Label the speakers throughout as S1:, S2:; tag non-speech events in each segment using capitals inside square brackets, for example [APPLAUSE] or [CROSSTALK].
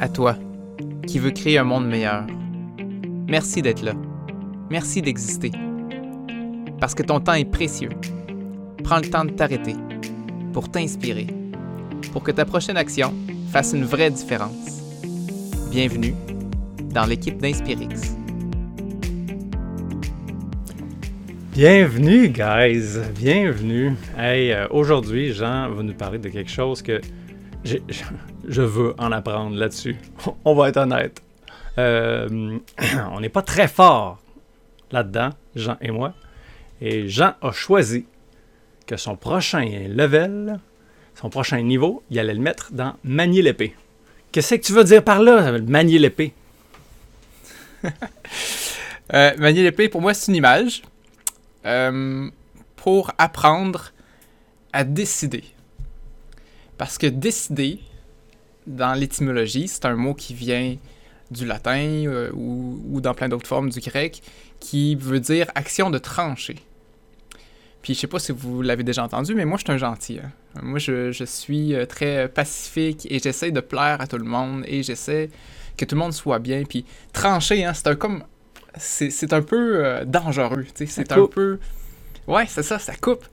S1: À toi, qui veux créer un monde meilleur. Merci d'être là. Merci d'exister. Parce que ton temps est précieux. Prends le temps de t'arrêter pour t'inspirer, pour que ta prochaine action fasse une vraie différence. Bienvenue dans l'équipe d'Inspirix.
S2: Bienvenue, guys! Bienvenue! Hey, euh, aujourd'hui, Jean va nous parler de quelque chose que j'ai- [LAUGHS] je veux en apprendre là-dessus. [LAUGHS] On va être honnête. Euh, [CLEARS THROAT] on n'est pas très fort là-dedans, Jean et moi. Et Jean a choisi que son prochain level, son prochain niveau, il allait le mettre dans manier l'épée. Qu'est-ce que tu veux dire par là, manier l'épée? [LAUGHS]
S1: Euh, manier l'épée, pour moi, c'est une image euh, pour apprendre à décider. Parce que décider, dans l'étymologie, c'est un mot qui vient du latin euh, ou, ou dans plein d'autres formes du grec, qui veut dire action de trancher. Puis je sais pas si vous l'avez déjà entendu, mais moi je suis un gentil. hein. Moi je, je suis euh, très pacifique et j'essaie de plaire à tout le monde et j'essaie que tout le monde soit bien. Puis trancher, hein, c'est un comme c'est un peu euh, dangereux. C'est un peu. Ouais, c'est ça, ça coupe.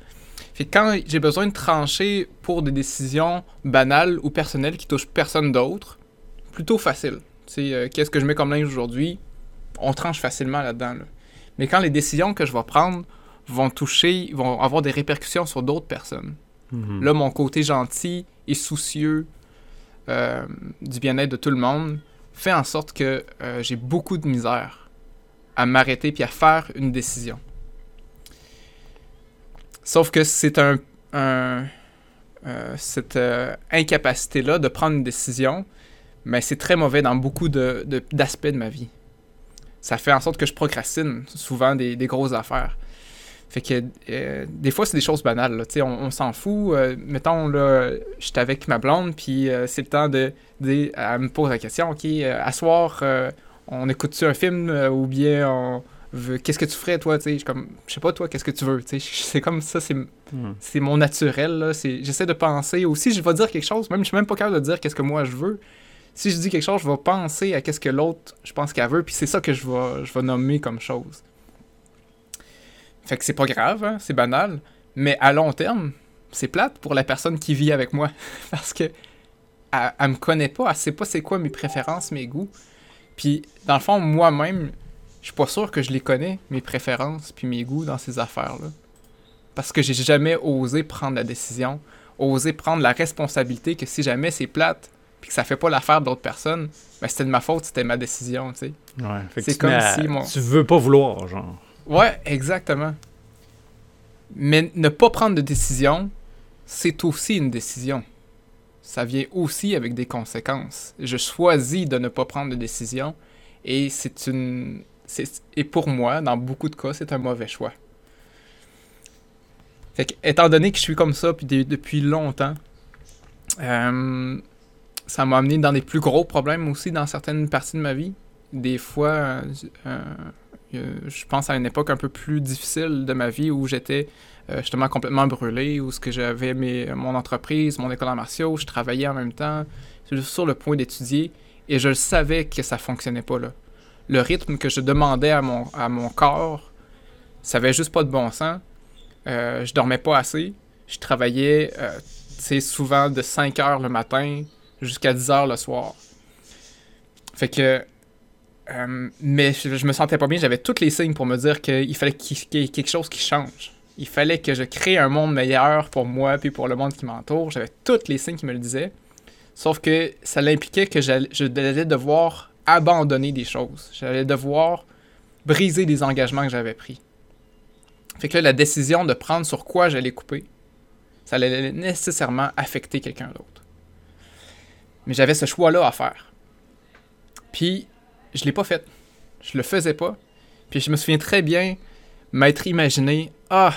S1: Fait que quand j'ai besoin de trancher pour des décisions banales ou personnelles qui touchent personne d'autre, plutôt facile. Euh, qu'est-ce que je mets comme linge aujourd'hui? On tranche facilement là-dedans. là. Mais quand les décisions que je vais prendre vont toucher, vont avoir des répercussions sur d'autres personnes.
S2: Mhm.
S1: Là, mon côté gentil et soucieux euh, du bien-être de tout le monde fait en sorte que euh, j'ai beaucoup de misère à m'arrêter puis à faire une décision. Sauf que c'est un, euh, cette euh, incapacité-là de prendre une décision, mais c'est très mauvais dans beaucoup de- de- d'aspects de, ma vie. Ça fait en sorte que je procrastine souvent des, des grosses affaires. Fait que euh, des fois, c'est des choses banales. là. On, on s'en fout. Mettons, là, j'étais avec ma blonde, puis c'est le temps de, de- Elle me pose la question OK, à on écoute-tu un film ou bien on Qu'est-ce que tu ferais, toi Tu sais, comme, je sais pas, toi, qu'est-ce que tu veux Tu sais, [LAUGHS] c'est comme ça, c'est
S2: Mhm.
S1: c'est mon naturel. là. C'est- J'essaie de penser. Aussi, je vais dire quelque chose, même je suis même pas capable de dire qu'est-ce que moi je veux. Si je dis quelque chose, je vais penser à qu'est-ce que l'autre, je pense qu'elle veut, puis c'est ça que je vais, je vais nommer comme chose. Fait que c'est pas grave, hein, c'est banal, mais à long terme, c'est plate pour la personne qui vit avec moi. [LAUGHS] Parce que elle, elle me connaît pas, elle sait pas c'est quoi mes préférences, mes goûts. Puis, dans le fond, moi-même, suis pas sûr que je les connais, mes préférences puis mes goûts dans ces affaires-là. Parce que j'ai jamais osé prendre la décision, osé prendre la responsabilité que si jamais c'est plate, puis que ça fait pas l'affaire d'autres personnes, ben c'était de ma faute, c'était ma décision, tu sais.
S2: Ouais,
S1: C'est comme
S2: à-
S1: si mon-
S2: Tu veux pas vouloir, genre.
S1: Ouais, exactement. Mais ne pas prendre de décision, c'est aussi une décision. Ça vient aussi avec des conséquences. Je choisis de ne pas prendre de décision et c'est une. Et pour moi, dans beaucoup de cas, c'est un mauvais choix. Fait que, étant donné que je suis comme ça depuis longtemps, euh, ça m'a amené dans des plus gros problèmes aussi dans certaines parties de ma vie. Des fois, euh, euh, je pense à une époque un peu plus difficile de ma vie où j'étais justement complètement brûlé, où ce que j'avais mon entreprise, mon école en martiaux, je travaillais en même temps, sur le point d'étudier et je le savais que ça fonctionnait pas là. Le rythme que je demandais à mon, à mon corps, ça avait juste pas de bon sens. Euh, je dormais pas assez. Je travaillais euh, souvent de 5 heures le matin jusqu'à 10 heures le soir. Fait que euh, mais je, je me sentais pas bien. J'avais tous les signes pour me dire qu'il fallait qu'il y ait quelque chose qui change. Il fallait que je crée un monde meilleur pour moi puis pour le monde qui m'entoure. J'avais tous les signes qui me le disaient. Sauf que ça l'impliquait que je allais devoir abandonner des choses. J'allais devoir briser des engagements que j'avais pris. Fait que là, la décision de prendre sur quoi j'allais couper, ça allait nécessairement affecter quelqu'un d'autre. Mais j'avais ce choix-là à faire. Puis, je l'ai pas fait. Je le faisais pas. Puis je me souviens très bien m'être imaginé Ah,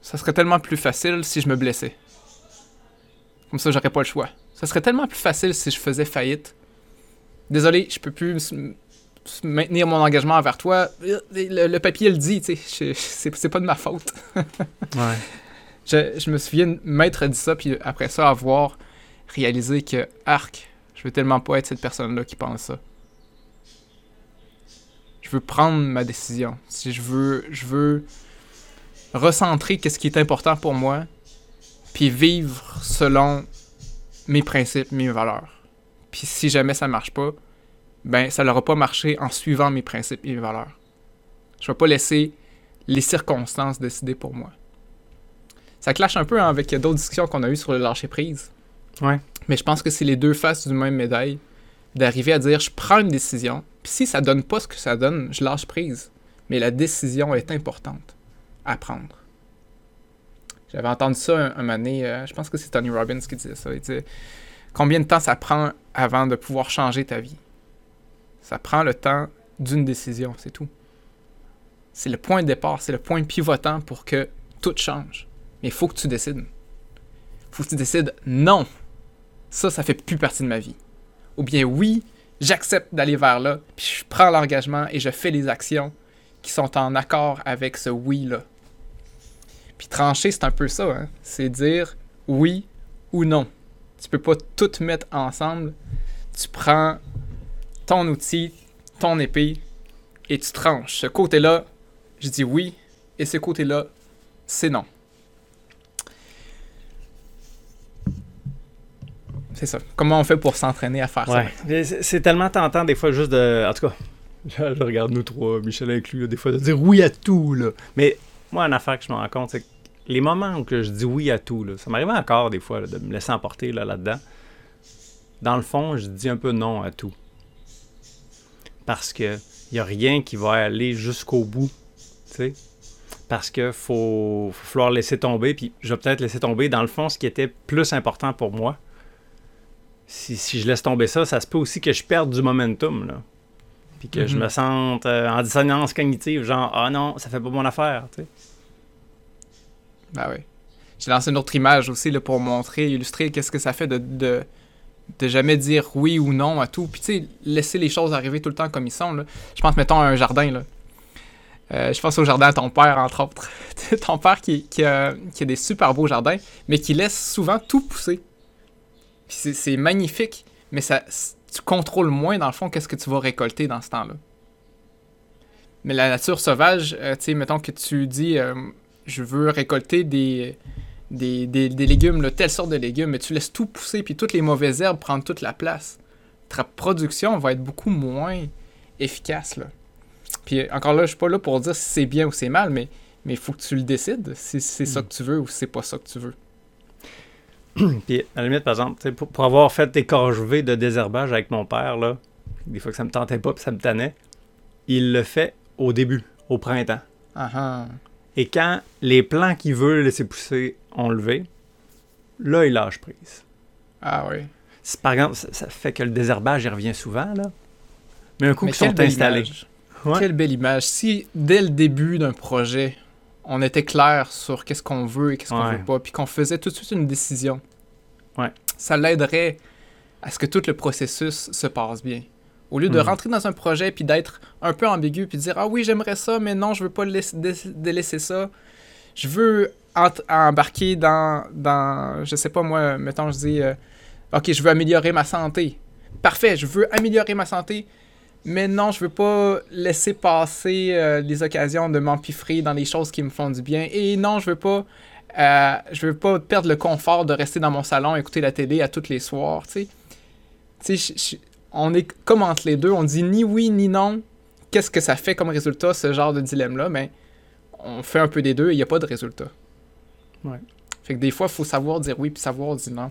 S1: ça serait tellement plus facile si je me blessais. Comme ça, j'aurais pas le choix. Ça serait tellement plus facile si je faisais faillite. Désolé, je peux plus maintenir mon engagement envers toi. Le, le papier le dit, tu sais. C'est pas de ma faute. [LAUGHS]
S2: Ouais.
S1: Je, je me souviens de m'être dit ça, puis après ça, avoir réalisé que, arc, Je veux tellement pas être cette personne-là qui pense ça. Je veux prendre ma décision. Si je veux, je veux recentrer qu'est-ce qui est important pour moi, puis vivre selon mes principes, mes valeurs. Puis si jamais ça marche pas, ben ça n'aura pas marché en suivant mes principes et mes valeurs. Je vais pas laisser les circonstances décider pour moi. Ça clash un peu avec d'autres discussions qu'on a eues sur le lâcher prise.
S2: Ouais.
S1: Mais je pense que c'est les deux faces du même médaille d'arriver à dire je prends une décision, puis si ça donne pas ce que ça donne, je lâche prise. Mais la décision est importante à prendre. J'avais entendu ça un, un moment donné, euh, je pense que c'est Tony Robbins qui disait ça. Il disait Combien de temps ça prend avant de pouvoir changer ta vie? Ça prend le temps d'une décision, c'est tout. C'est le point de départ, c'est le point pivotant pour que tout change. Mais il faut que tu décides. Il faut que tu décides non. Ça, ça fait plus partie de ma vie. Ou bien oui, j'accepte d'aller vers là, puis je prends l'engagement et je fais les actions qui sont en accord avec ce oui-là. Puis trancher, c'est un peu ça. Hein? C'est dire oui ou non. Tu peux pas tout mettre ensemble. Tu prends ton outil, ton épée, et tu tranches. Ce côté-là, je dis oui, et ce côté-là, c'est non. C'est ça. Comment on fait pour s'entraîner à faire
S2: ça? C'est tellement tentant des fois juste de... En tout cas, [LAUGHS] je, regarde nous trois, Michel inclus, des fois de dire oui à tout. Là. Mais moi, une affaire que je me rends compte, c'est que les moments où que je dis oui à tout, là, ça m'arrive encore des fois là, de me laisser emporter là, là-dedans. Dans le fond, je dis un peu non à tout. Parce que il n'y a rien qui va aller jusqu'au bout. sais Parce que faut, faut falloir laisser tomber. Puis je vais peut-être laisser tomber, dans le fond, ce qui était plus important pour moi. Si, si je laisse tomber ça, ça se peut aussi que je perde du momentum. Là. Puis que je
S1: Mhm.
S2: me sente euh, en dissonance cognitive, genre, ah non, ça fait pas mon affaire. tu
S1: Ben oui. J'ai lancé une autre image aussi là, pour montrer, illustrer qu'est-ce que ça fait de, de, jamais dire oui ou non à tout. Puis tu sais, laisser les choses arriver tout le temps comme ils sont. Je pense, mettons, à un jardin. Là. Euh, je pense au jardin à ton père, entre autres. [LAUGHS] ton père qui, qui, a, qui a des super beaux jardins, mais qui laisse souvent tout pousser. C'est magnifique, mais ça, tu contrôles moins, dans le fond, qu'est-ce que tu vas récolter dans ce temps-là. Mais la nature sauvage, euh, tu sais, mettons que tu dis, euh, je veux récolter des, des, des, des légumes, là, telle sorte de légumes, mais tu laisses tout pousser, puis toutes les mauvaises herbes prennent toute la place. Ta production va être beaucoup moins efficace, là. Puis euh, encore là, je suis pas là pour dire si c'est bien ou c'est mal, mais mais il faut que tu le décides, si c'est ça
S2: Mm.
S1: que tu veux ou si c'est pas ça que tu veux. [CLEARS THROAT]
S2: Puis, à la limite, par exemple, pour, pour avoir fait des corvées de désherbage avec mon père, là, des fois que ça me tentait pas puis ça me tannait, il le fait au début, au printemps.
S1: Ah ah.
S2: Et quand les plants qu'il veut laisser pousser ont levé, là, il lâche prise.
S1: Ah oui.
S2: Par exemple, ça, ça fait que le désherbage, il revient souvent, là. Mais un coup qu'ils sont installés. Ouais.
S1: Quelle belle image. Si dès le début d'un projet, on était clair sur qu'est-ce qu'on veut et qu'est-ce qu'on
S2: Ouais.
S1: veut pas, puis qu'on faisait tout de suite une décision,
S2: Ouais.
S1: ça l'aiderait à ce que tout le processus se passe bien. Au lieu de
S2: Mhm.
S1: rentrer dans un projet puis d'être un peu ambigu puis de dire ah oui j'aimerais ça mais non je veux pas laisser, dé- délaisser ça, je veux embarquer dans dans je sais pas moi mettons je dis euh, ok je veux améliorer ma santé, parfait je veux améliorer ma santé mais non, je veux pas laisser passer euh, les occasions de m'empiffrer dans les choses qui me font du bien. Et non, je veux pas, euh, je veux pas perdre le confort de rester dans mon salon, écouter la télé à tous les soirs. Tu sais, Tu sais, on est comme entre les deux. On dit ni oui ni non. Qu'est-ce que ça fait comme résultat ce genre de dilemme-là? Mais on fait un peu des deux et il y a pas de résultat.
S2: Ouais.
S1: Fait que des fois, il faut savoir dire oui puis savoir dire non.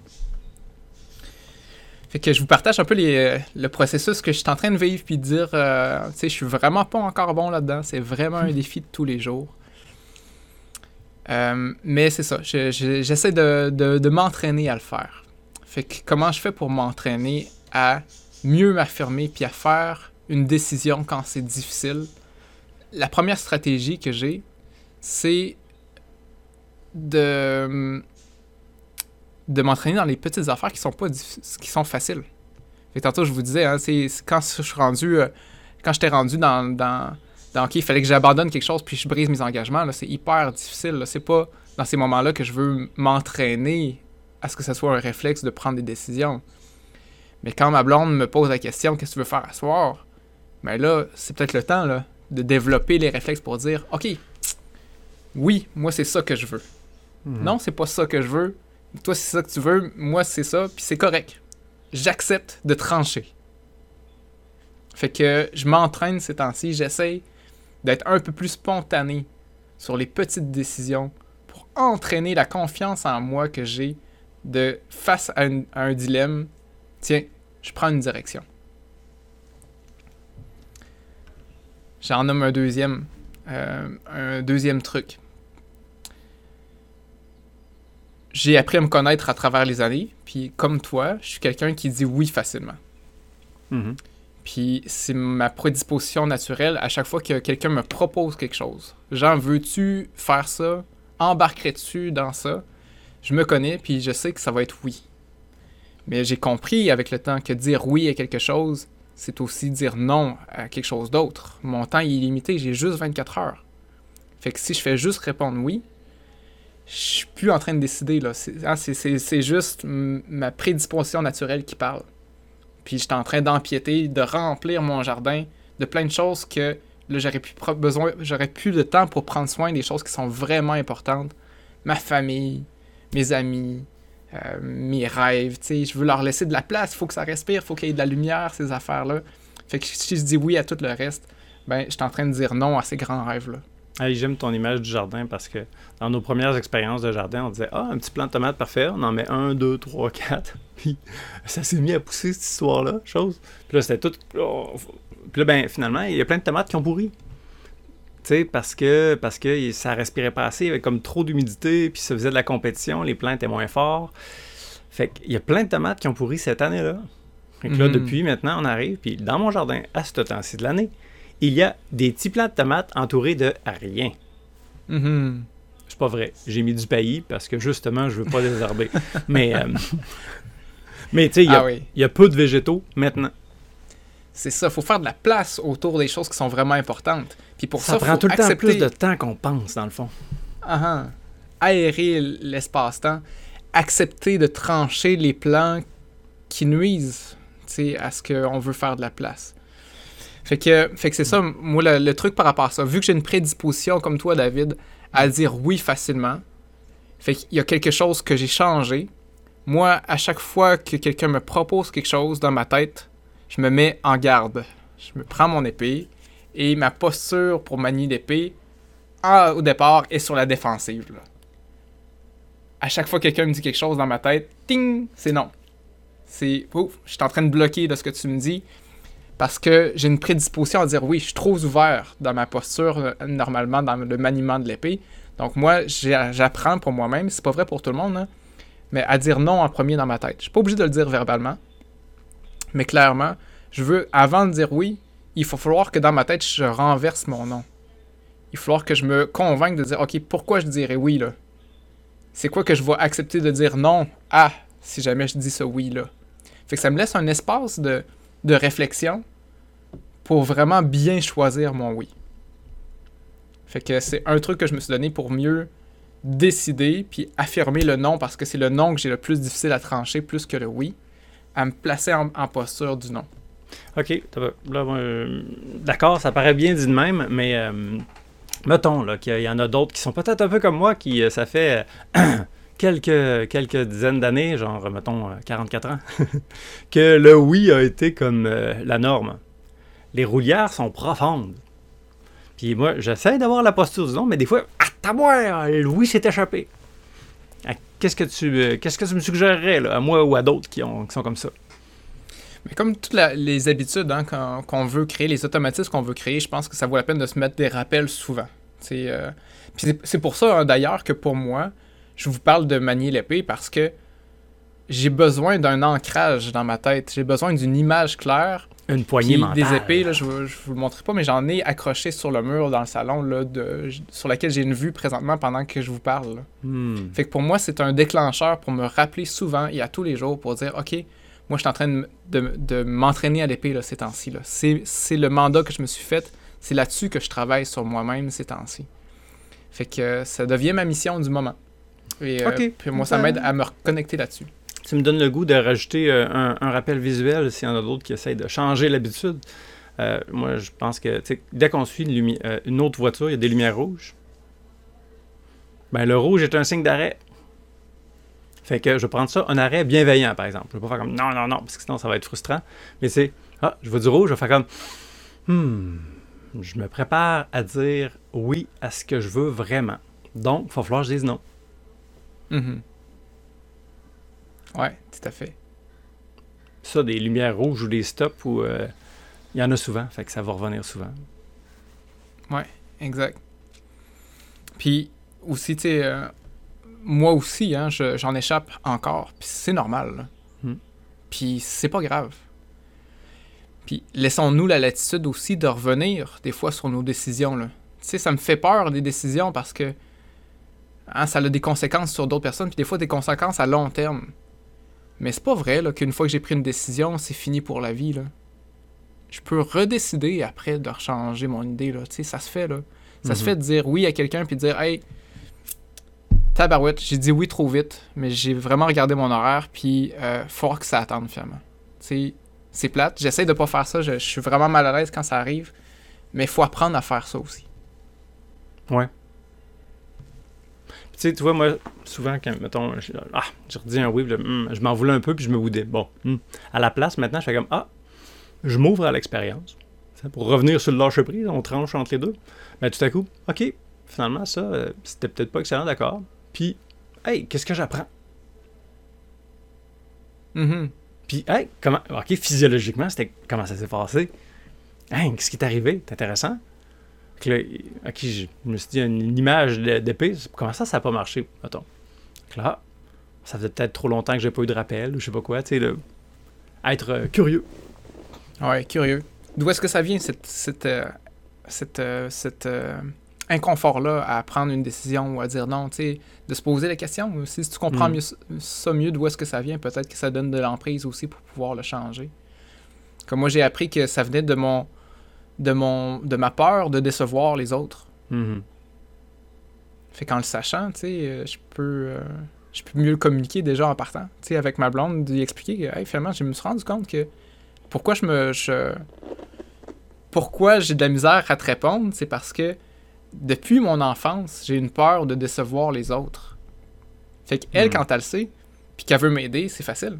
S1: Fait que je vous partage un peu les, euh, le processus que je suis en train de vivre puis de dire, euh, tu sais, je suis vraiment pas encore bon là-dedans. C'est vraiment un défi de tous les jours. Euh, mais c'est ça, je- je- j'essaie de, de- de m'entraîner à le faire. Fait que comment je fais pour m'entraîner à mieux m'affirmer puis à faire une décision quand c'est difficile? La première stratégie que j'ai, c'est de de m'entraîner dans les petites affaires qui sont pas qui sont faciles. Tantôt je vous disais hein, c'est quand je suis rendu euh, quand j'étais rendu dans dans dans OK, il fallait que j'abandonne quelque chose puis je brise mes engagements là, c'est hyper difficile c'est pas dans ces moments-là que je veux m'entraîner à ce que ça soit un réflexe de prendre des décisions. Mais quand ma blonde me pose la question qu'est-ce que tu veux faire à soir, ben là, c'est peut-être le temps là, de développer les réflexes pour dire OK, oui, moi c'est ça que je veux.
S2: Mhm.
S1: Non, c'est pas ça que je veux. Toi, c'est ça que tu veux. Moi, c'est ça. Puis c'est correct. J'accepte de trancher. Fait que je m'entraîne ces temps-ci. J'essaie d'être un peu plus spontané sur les petites décisions pour entraîner la confiance en moi que j'ai de face à, une- à un dilemme. Tiens, je prends une direction. J'en nomme un deuxième. euh, un deuxième truc. J'ai appris à me connaître à travers les années, puis comme toi, je suis quelqu'un qui dit oui facilement.
S2: Mhm.
S1: Puis c'est ma prédisposition naturelle à chaque fois que quelqu'un me propose quelque chose. Genre, veux-tu faire ça? Embarquerais-tu dans ça? Je me connais, puis je sais que ça va être oui. Mais j'ai compris avec le temps que dire oui à quelque chose, c'est aussi dire non à quelque chose d'autre. Mon temps est limité, j'ai juste 24 heures. Fait que si je fais juste répondre oui, je suis plus en train de décider. là. C'est juste ma prédisposition naturelle qui parle. Puis j'étais en train d'empiéter, de remplir mon jardin de plein de choses que j'aurais plus besoin, j'aurais plus de temps pour prendre soin des choses qui sont vraiment importantes. Ma famille, mes amis, euh, mes rêves, tu sais, je veux leur laisser de la place, il faut que ça respire, faut qu'il y ait de la lumière, ces affaires-là. Fait que si je dis oui à tout le reste, ben, je suis en train de dire non à ces grands rêves-là.
S2: Hey, J'aime ton image du jardin parce que dans nos premières expériences de jardin, on disait Ah, un petit plant de tomate parfait, on en met un, deux, trois, quatre. [LAUGHS] Puis ça s'est mis à pousser cette histoire-là, chose. Puis là, c'était tout. oh, Puis là, ben, finalement, il y a plein de tomates qui ont pourri. Tu sais, parce que, parce que ça respirait pas assez, il y avait comme trop d'humidité, puis ça faisait de la compétition, les plants étaient moins forts. Fait qu'il y a plein de tomates qui ont pourri cette année-là. Fait que là,
S1: Mhm.
S2: depuis maintenant, on arrive, puis dans mon jardin, à ce temps-ci de l'année, il y a des petits plants de tomates entourés de rien.
S1: Mhm.
S2: C'est pas vrai. J'ai mis du paillis parce que justement, je veux pas désherber. [LAUGHS] mais, euh, mais tu sais, il y, a-
S1: Ah oui.
S2: il y a peu de végétaux maintenant.
S1: C'est ça, faut faire de la place autour des choses qui sont vraiment importantes. Puis pour ça,
S2: ça prend
S1: faut
S2: tout le temps
S1: accepter,
S2: plus de temps qu'on pense, dans le fond.
S1: Ah. aérer l'espace-temps, accepter de trancher les plans qui nuisent à ce qu'on veut faire de la place. Fait que, fait que c'est ça, moi, le, le truc par rapport à ça. Vu que j'ai une prédisposition, comme toi, David, à dire oui facilement, fait qu'il y a quelque chose que j'ai changé. Moi, à chaque fois que quelqu'un me propose quelque chose dans ma tête, je me mets en garde. Je me prends mon épée et ma posture pour manier l'épée, ah, au départ, est sur la défensive. À chaque fois que quelqu'un me dit quelque chose dans ma tête, ting, c'est non. C'est, ouf, je suis en train de bloquer de ce que tu me dis parce que j'ai une prédisposition à dire oui, je suis trop ouvert dans ma posture euh, normalement dans le maniement de l'épée. Donc moi, j'apprends pour moi-même, c'est pas vrai pour tout le monde, hein, mais à dire non en premier dans ma tête. Je suis pas obligé de le dire verbalement, mais clairement, je veux, avant de dire oui, il faut falloir que dans ma tête, je renverse mon non. Il va falloir que je me convainque de dire, OK, pourquoi je dirais oui, là? C'est quoi que je vais accepter de dire non à si jamais je dis ce oui-là? Fait que ça me laisse un espace de, de réflexion pour vraiment bien choisir mon oui. Fait que c'est un truc que je me suis donné pour mieux décider puis affirmer le non parce que c'est le non que j'ai le plus difficile à trancher plus que le oui, à me placer en, posture du non.
S2: OK, euh, d'accord, ça paraît bien dit de même, mais euh, mettons qu'il y en a d'autres qui sont peut-être un peu comme moi, qui euh, ça fait [CLEARS THROAT] quelques, quelques dizaines d'années, genre, mettons, euh, 44 ans, [LAUGHS] que le oui a été comme la norme. Les roulières sont profondes. Puis moi, j'essaie d'avoir la posture du non, mais des fois, t'as moi, le oui s'est échappé. Qu'est-ce que tu euh, qu'est-ce que tu me suggérerais à moi ou à d'autres qui, ont- qui sont comme ça?
S1: Mais comme toutes les habitudes hein, qu'on veut créer, les automatismes qu'on veut créer, je pense que ça vaut la peine de se mettre des rappels souvent. C'est, euh, pour ça, hein, d'ailleurs, que pour moi, je vous parle de manier l'épée parce que j'ai besoin d'un ancrage dans ma tête. J'ai besoin d'une image claire.
S2: Une poignée mentale.
S1: des épées, là, je ne vous le montrerai pas, mais j'en ai accroché sur le mur dans le salon, là, de, sur laquelle j'ai une vue présentement pendant que je vous parle.
S2: Hmm.
S1: Fait que pour moi, c'est un déclencheur pour me rappeler souvent et à tous les jours pour dire OK, moi, je suis en train de, de- de m'entraîner à l'épée là, ces temps-ci. là. C'est c'est le mandat que je me suis fait. C'est là-dessus que je travaille sur moi-même ces temps-ci. Fait que euh, ça devient ma mission du moment. Et euh, puis moi, ça
S2: Ben-
S1: m'aide à me reconnecter là-dessus.
S2: Tu me donnes le goût de rajouter euh, un, rappel visuel s'il y en a d'autres qui essayent de changer l'habitude. Euh, moi, je pense que dès qu'on suit euh, une autre voiture, il y a des lumières rouges. Ben, le rouge est un signe d'arrêt. Fait que je vais prendre ça un arrêt bienveillant, par exemple. Je vais pas faire comme non, non, non, parce que sinon ça va être frustrant. Mais c'est ah, je vois du rouge, je vais faire comme hmm, je me prépare à dire oui à ce que je veux vraiment. Donc, il va falloir que je dise non.
S1: Mhm. Ouais, tout à fait.
S2: Ça, des lumières rouges ou des stops, où euh, il y en a souvent, fait que ça va revenir souvent.
S1: Exact. Puis aussi, tu sais, euh, moi aussi, hein, je- j'en échappe encore. Puis c'est normal.
S2: Hmm.
S1: Puis c'est pas grave. Puis laissons-nous la latitude aussi de revenir des fois sur nos décisions. Là. Tu sais, ça me fait peur des décisions parce que hein, ça a des conséquences sur d'autres personnes, puis des fois des conséquences à long terme. Mais c'est pas vrai qu'une fois que j'ai pris une décision, c'est fini pour la vie. Là. Je peux redécider après de changer mon idée. Là. Ça se fait. là. Ça se
S2: Mhm.
S1: fait de dire oui à quelqu'un puis de dire Hey, tabarouette, j'ai dit oui trop vite, mais j'ai vraiment regardé mon horaire puis euh, faut que ça attende finalement. C'est plate. J'essaie de pas faire ça. Je, je suis vraiment mal à l'aise quand ça arrive. Mais il faut apprendre à faire ça aussi.
S2: Tu sais, tu vois, moi, souvent, quand, mettons, je, ah, je redis un oui, puis hum, je m'en voulais un peu, puis je me boudais. Bon, hum. à la place, maintenant, je fais comme, ah, je m'ouvre à l'expérience. Pour revenir sur le lâcher prise, on tranche entre les deux. Mais tout à coup, OK, finalement, ça, euh, c'était peut-être pas excellent, d'accord. Puis, hey, qu'est-ce que j'apprends?
S1: Mhm.
S2: Puis, hey, comment, OK, physiologiquement, c'était comment ça s'est passé? Hey, qu'est-ce qui est arrivé? C'est intéressant. Là, OK, je me suis dit, une, une image d'épée, comment ça, ça n'a pas marché? Attends. Là, ça faisait peut-être trop longtemps que j'ai pas eu de rappel, ou je sais pas quoi, tu sais, le- être euh, curieux.
S1: Ouais, curieux. D'où est-ce que ça vient, cette, cette, euh, cette, euh, cet inconfort-là à prendre une décision ou à dire non, tu sais, de se poser la question? Si tu comprends
S2: Mm.
S1: mieux, ça mieux d'où est-ce que ça vient, peut-être que ça donne de l'emprise aussi pour pouvoir le changer. Comme moi, j'ai appris que ça venait de mon, de mon, de ma peur de décevoir les autres.
S2: Mhm.
S1: Fait qu'en le sachant, tu sais, euh, je peux, euh, je peux mieux le communiquer déjà en partant. Tu sais, avec ma blonde, lui expliquer que, hey, finalement, je me suis rendu compte que pourquoi je me. je- pourquoi j'ai de la misère à te répondre, c'est parce que depuis mon enfance, j'ai une peur de décevoir les autres. Fait qu'elle,
S2: Hmm.
S1: quand elle le sait, puis qu'elle veut m'aider, c'est facile.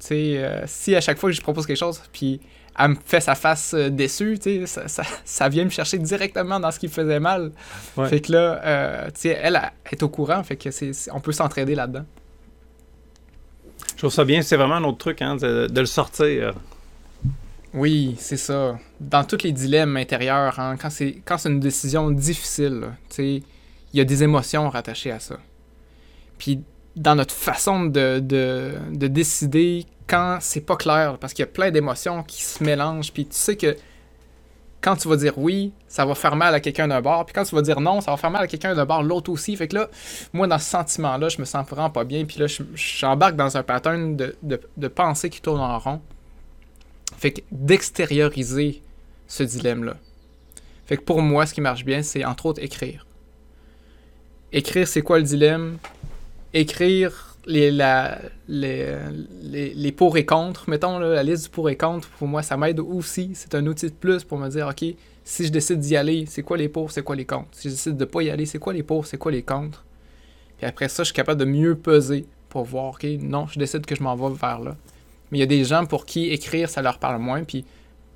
S1: Tu sais, euh, si à chaque fois que je propose quelque chose, puis elle me fait sa face euh, déçue, tu ça, ça, ça vient me chercher directement dans ce qui me faisait mal.
S2: Ouais.
S1: Fait que là, euh, tu sais, elle, elle est au courant, fait que c'est, on peut s'entraider là-dedans.
S2: Je trouve ça bien, c'est vraiment un autre truc, hein, de, de le sortir.
S1: Oui, c'est ça. Dans tous les dilemmes intérieurs, hein, quand, c'est, quand c'est une décision difficile, là, tu sais, il y a des émotions rattachées à ça. Puis dans notre façon de, de, de décider quand c'est pas clair, parce qu'il y a plein d'émotions qui se mélangent, puis tu sais que quand tu vas dire oui, ça va faire mal à quelqu'un d'un bord, puis quand tu vas dire non, ça va faire mal à quelqu'un d'un bord, l'autre aussi. Fait que là, moi, dans ce sentiment-là, je me sens vraiment pas bien, puis là, je- j'embarque dans un pattern de, de, de pensée qui tourne en rond. Fait que d'extérioriser ce dilemme-là. Fait que pour moi, ce qui marche bien, c'est entre autres écrire. Écrire, c'est quoi le dilemme? Écrire les, la, les, les, les pour et contre, mettons la liste du pour et contre, pour moi, ça m'aide aussi. C'est un outil de plus pour me dire, OK, si je décide d'y aller, c'est quoi les pour, c'est quoi les contre? Si je décide de pas y aller, c'est quoi les pour, c'est quoi les contre? Puis après ça, je suis capable de mieux peser pour voir, OK, non, je décide que je m'en vais vers là. Mais il y a des gens pour qui écrire, ça leur parle moins, puis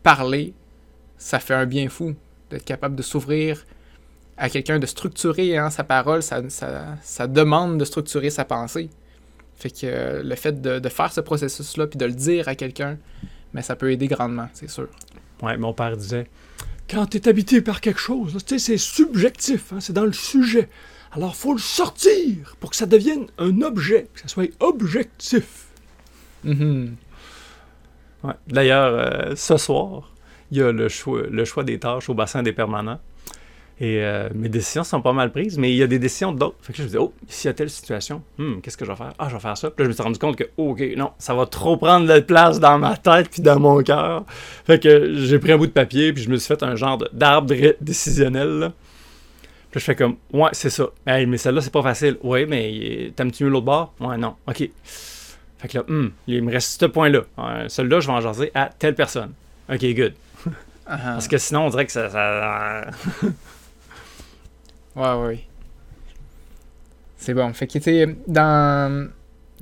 S1: parler, ça fait un bien fou d'être capable de s'ouvrir à quelqu'un, de structurer hein, sa parole, ça, ça, ça demande de structurer sa pensée. Fait que euh, le fait de, de faire ce processus-là, puis de le dire à quelqu'un, mais ça peut aider grandement, c'est sûr.
S2: Ouais, mon père disait Quand tu es habité par quelque chose, c'est subjectif, hein, c'est dans le sujet. Alors, faut le sortir pour que ça devienne un objet, que ça soit objectif.
S1: Mhm.
S2: Ouais. D'ailleurs, euh, ce soir, il y a le choix, le choix des tâches au bassin des permanents. Et euh, mes décisions sont pas mal prises, mais il y a des décisions d'autres. Fait que là, je me dis, oh, s'il y a telle situation, hmm, qu'est-ce que je vais faire? Ah, je vais faire ça. Puis là, je me suis rendu compte que, oh, ok, non, ça va trop prendre de place dans ma tête puis dans mon cœur. Fait que j'ai pris un bout de papier puis je me suis fait un genre d'arbre décisionnel. là. Puis là, je fais comme, ouais, c'est ça. Hey, mais celle-là, c'est pas facile. Ouais, mais euh, t'aimes-tu mieux l'autre bord? Ouais, non. Ok. Fait que là, hum, il me reste ce point-là. Euh, Celui-là, je vais en jaser à telle personne. Ok, good.
S1: Ah,
S2: Parce que sinon, on dirait que ça. ça-
S1: Ouais, ouais. C'est bon. Fait que, tu dans.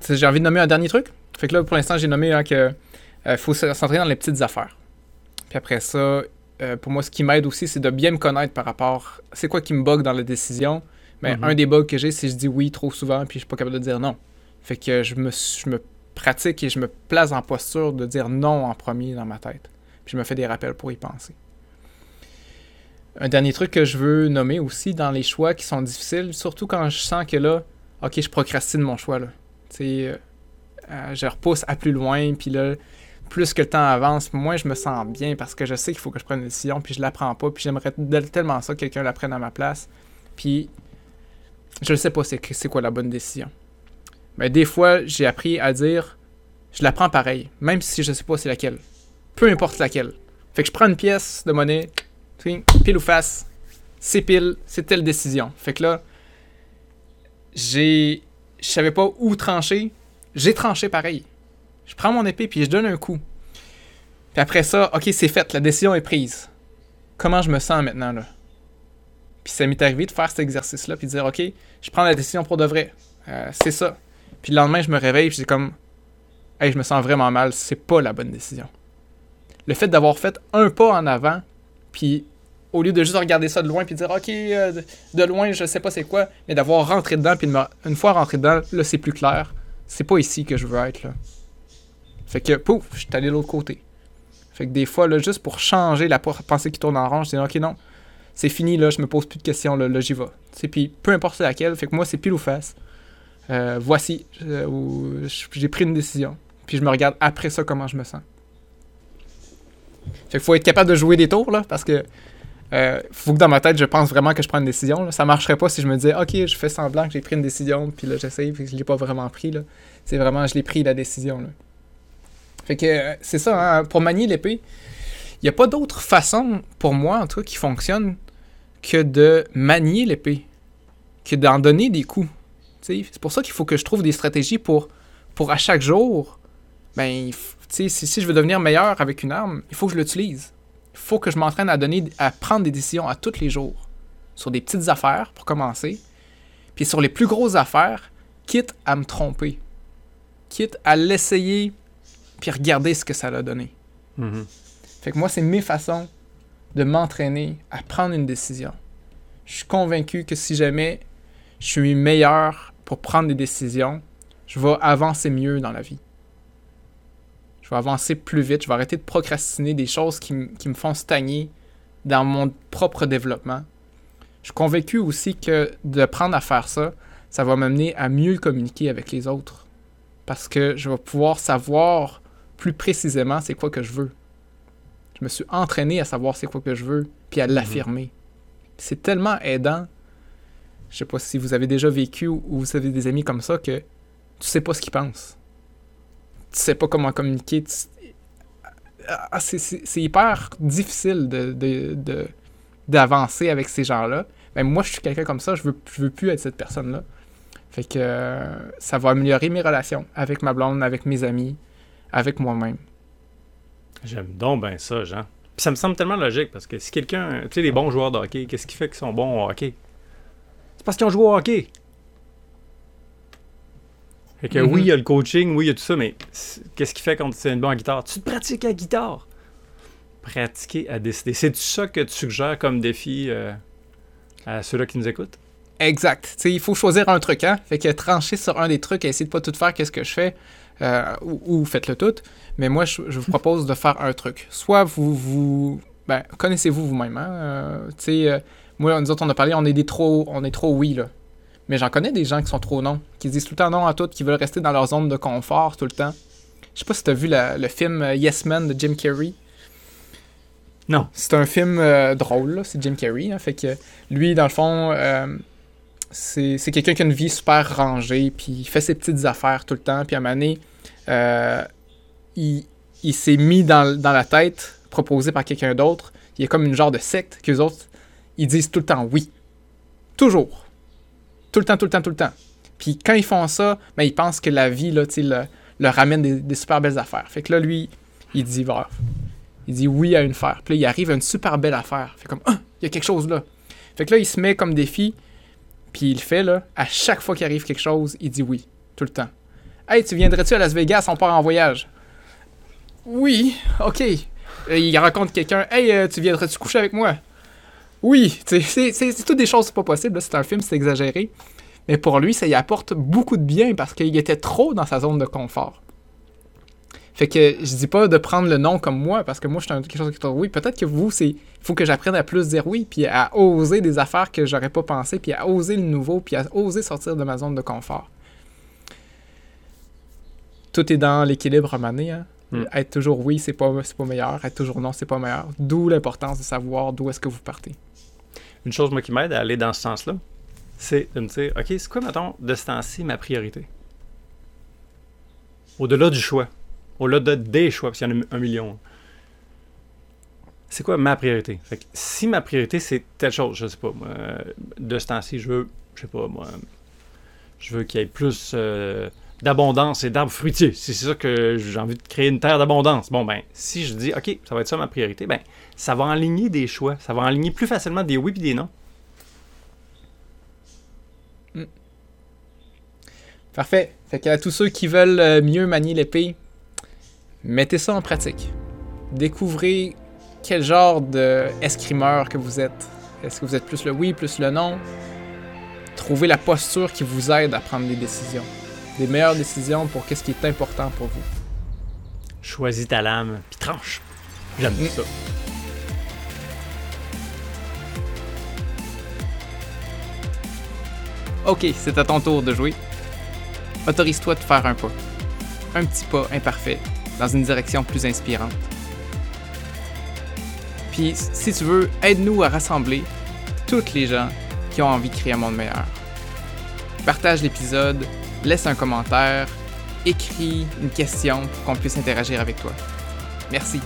S1: J'ai envie de nommer un dernier truc. Fait que là, pour l'instant, j'ai nommé hein, que euh, faut se centrer dans les petites affaires. Puis après ça, euh, pour moi, ce qui m'aide aussi, c'est de bien me connaître par rapport. C'est quoi qui me bug dans la décision. Mais
S2: Mhm.
S1: un des bugs que j'ai, c'est que je dis oui trop souvent, puis je suis pas capable de dire non. Fait que je me, je me pratique et je me place en posture de dire non en premier dans ma tête. Puis je me fais des rappels pour y penser. Un dernier truc que je veux nommer aussi dans les choix qui sont difficiles, surtout quand je sens que là, ok, je procrastine mon choix là. Euh, euh, je repousse à plus loin, puis là, plus que le temps avance, moins je me sens bien parce que je sais qu'il faut que je prenne une décision, puis je la prends pas, puis j'aimerais tellement ça que quelqu'un la prenne à ma place, puis je ne sais pas c'est quoi la bonne décision. Mais des fois, j'ai appris à dire, je la prends pareil, même si je sais pas c'est laquelle. Peu importe laquelle. Fait que je prends une pièce de monnaie, pile ou face, c'est pile, c'est telle décision. Fait que là, j'ai. Je savais pas où trancher, j'ai tranché pareil. Je prends mon épée puis je donne un coup. Puis après ça, ok, c'est fait, la décision est prise. Comment je me sens maintenant là? Puis ça m'est arrivé de faire cet exercice-là puis de dire, ok, je prends la décision pour de vrai. Euh, c'est ça. Puis le lendemain, je me réveille puis j'ai comme, hey, je me sens vraiment mal, c'est pas la bonne décision. Le fait d'avoir fait un pas en avant, puis au lieu de juste regarder ça de loin puis dire, ok, euh, de, loin, je sais pas c'est quoi, mais d'avoir rentré dedans puis de me- une fois rentré dedans, là, c'est plus clair. C'est pas ici que je veux être là. Fait que, pouf, je suis allé de l'autre côté. Fait que des fois, là, juste pour changer la pensée qui tourne en rond, je dis, ok, non, c'est fini, là, je me pose plus de questions, là, là j'y vais. Sais, puis peu importe c'est laquelle, fait que moi, c'est pile ou face. Euh, voici, euh, où j'ai pris une décision. Puis je me regarde après ça comment je me sens. Fait qu'il faut être capable de jouer des tours, là, parce que euh, faut que dans ma tête, je pense vraiment que je prends une décision. Là. Ça marcherait pas si je me disais, ok, je fais semblant que j'ai pris une décision, puis là, j'essaye, puis je l'ai pas vraiment pris, là. C'est vraiment, je l'ai pris, la décision. Fait que euh, c'est ça, hein, pour manier l'épée, il n'y a pas d'autre façon, pour moi, en tout cas, qui fonctionne que de manier l'épée, que d'en donner des coups. C'est pour ça qu'il faut que je trouve des stratégies pour, pour à chaque jour, ben, si je veux devenir meilleur avec une arme, il faut que je l'utilise. Il faut que je m'entraîne à donner, à prendre des décisions à tous les jours. Sur des petites affaires, pour commencer. Puis sur les plus grosses affaires, quitte à me tromper. Quitte à l'essayer, puis regarder ce que ça l'a donné.
S2: Mhm.
S1: Fait que moi, c'est mes façons de m'entraîner à prendre une décision. Je suis convaincu que si jamais je suis meilleur pour prendre des décisions, je vais avancer mieux dans la vie. Je vais avancer plus vite, je vais arrêter de procrastiner des choses qui, me font stagner dans mon propre développement. Je suis convaincu aussi que de prendre à faire ça, ça va m'amener à mieux communiquer avec les autres. Parce que je vais pouvoir savoir plus précisément c'est quoi que je veux. Je me suis entraîné à savoir c'est quoi que je veux, puis à l'affirmer. C'est tellement aidant. Je sais pas si vous avez déjà vécu ou vous avez des amis comme ça que tu sais pas ce qu'ils pensent. Tu sais pas comment communiquer. tu- Ah, c'est- hyper difficile de, de- de- d'avancer avec ces gens-là. Mais moi, je suis quelqu'un comme ça, je veux, je veux plus être cette personne-là. Fait que euh, ça va améliorer mes relations avec ma blonde, avec mes amis, avec moi-même.
S2: J'aime donc bien ça, Jean. Puis ça me semble tellement logique parce que si quelqu'un, tu sais, les bons joueurs de hockey, qu'est-ce qui fait qu'ils sont bons au hockey? C'est parce qu'ils ont joué au hockey. Fait que
S1: Mhm.
S2: oui, il y a le coaching, oui, il y a tout ça, mais c'est- qu'est-ce qui fait quand tu es bon en guitare? Tu te pratiques à la guitare? Pratiquer à décider. C'est ça que tu suggères comme défi euh, à ceux-là qui nous écoutent?
S1: Exact. Il faut choisir un truc, hein. Fait que trancher sur un des trucs et essayer de pas tout faire qu'est-ce que je fais, euh, ou, ou faites-le tout. Mais moi, je, je vous propose de faire un truc. Soit vous, vous, ben, connaissez-vous vous-même, hein. euh, moi, nous autres, on a parlé, on est des trop, on est trop oui, là. Mais j'en connais des gens qui sont trop non, qui se disent tout le temps non à tout, qui veulent rester dans leur zone de confort tout le temps. Je sais pas si t'as vu la- le film euh, Yes Man de Jim Carrey.
S2: Non.
S1: C'est un film euh, drôle, c'est Jim Carrey. hein, fait que lui, dans le fond, euh, c'est quelqu'un qui a une vie super rangée, puis il fait ses petites affaires tout le temps, puis à un moment donné, euh, il, il s'est mis dans, dans la tête, proposé par quelqu'un d'autre, il y a comme une genre de secte qu'eux autres, ils disent tout le temps oui. Toujours. Tout le temps, tout le temps, tout le temps. Puis quand ils font ça, ben, ils pensent que la vie, là, le, leur ramène des, super belles affaires. Fait que là, lui, il dit, bah, il dit oui à une affaire. Puis là, il arrive à une super belle affaire. Fait comme, ah, il y a quelque chose là. Fait que là, il se met comme défi, puis il fait, là, à chaque fois qu'il arrive quelque chose, il dit oui, tout le temps. Hey, tu viendrais-tu à Las Vegas, on part en voyage? Oui, ok. il raconte quelqu'un, hey, euh, tu viendrais-tu coucher avec moi? Oui, c'est toutes des choses pas possibles. C'est un film, c'est exagéré. Mais pour lui, ça y apporte beaucoup de bien parce qu'il était trop dans sa zone de confort. Fait que je dis pas de prendre le nom comme moi, parce que moi, je suis quelque chose qui est oui. Peut-être que vous, c'est. faut que j'apprenne à plus dire oui, puis à oser des affaires que j'aurais pas pensé, puis à oser le nouveau, puis à oser sortir de ma zone de confort. Tout est dans l'équilibre à maner, hein? Hmm. Être toujours oui, c'est pas, pas meilleur. Être toujours non, c'est pas meilleur. D'où l'importance de savoir d'où est-ce que vous partez.
S2: Une chose, moi, qui m'aide à aller dans ce sens-là, c'est de me dire, OK, c'est quoi, mettons, de ce temps-ci, ma priorité? Au-delà du choix. Au-delà des choix, parce qu'il y en a un million. C'est quoi ma priorité? Si ma priorité, c'est telle chose, je sais pas, moi, de ce temps-ci, je veux, je sais pas, moi, je veux qu'il y ait plus euh, d'abondance et d'arbres fruitiers. C'est ça que j'ai envie de créer une terre d'abondance. Bon, ben, si je dis, OK, ça va être ça ma priorité, ben, ça va aligner des choix. Ça va aligner plus facilement des oui et des non.
S1: Hmm. Parfait. Fait qu'à tous ceux qui veulent euh, mieux manier l'épée, mettez ça en pratique. Découvrez quel genre d'escrimeur que vous êtes. Est-ce que vous êtes plus le oui, plus le non? Trouvez la posture qui vous aide à prendre des décisions. Des meilleures décisions pour qu'est-ce qui est important pour vous.
S2: Choisis ta lame, puis tranche. J'aime mm. ça.
S1: Ok, c'est à ton tour de jouer. Autorise-toi de faire un pas. Un petit pas imparfait dans une direction plus inspirante. Puis, si tu veux, aide-nous à rassembler toutes les gens qui ont envie de créer un monde meilleur. Partage l'épisode, laisse un commentaire, écris une question pour qu'on puisse interagir avec toi. Merci.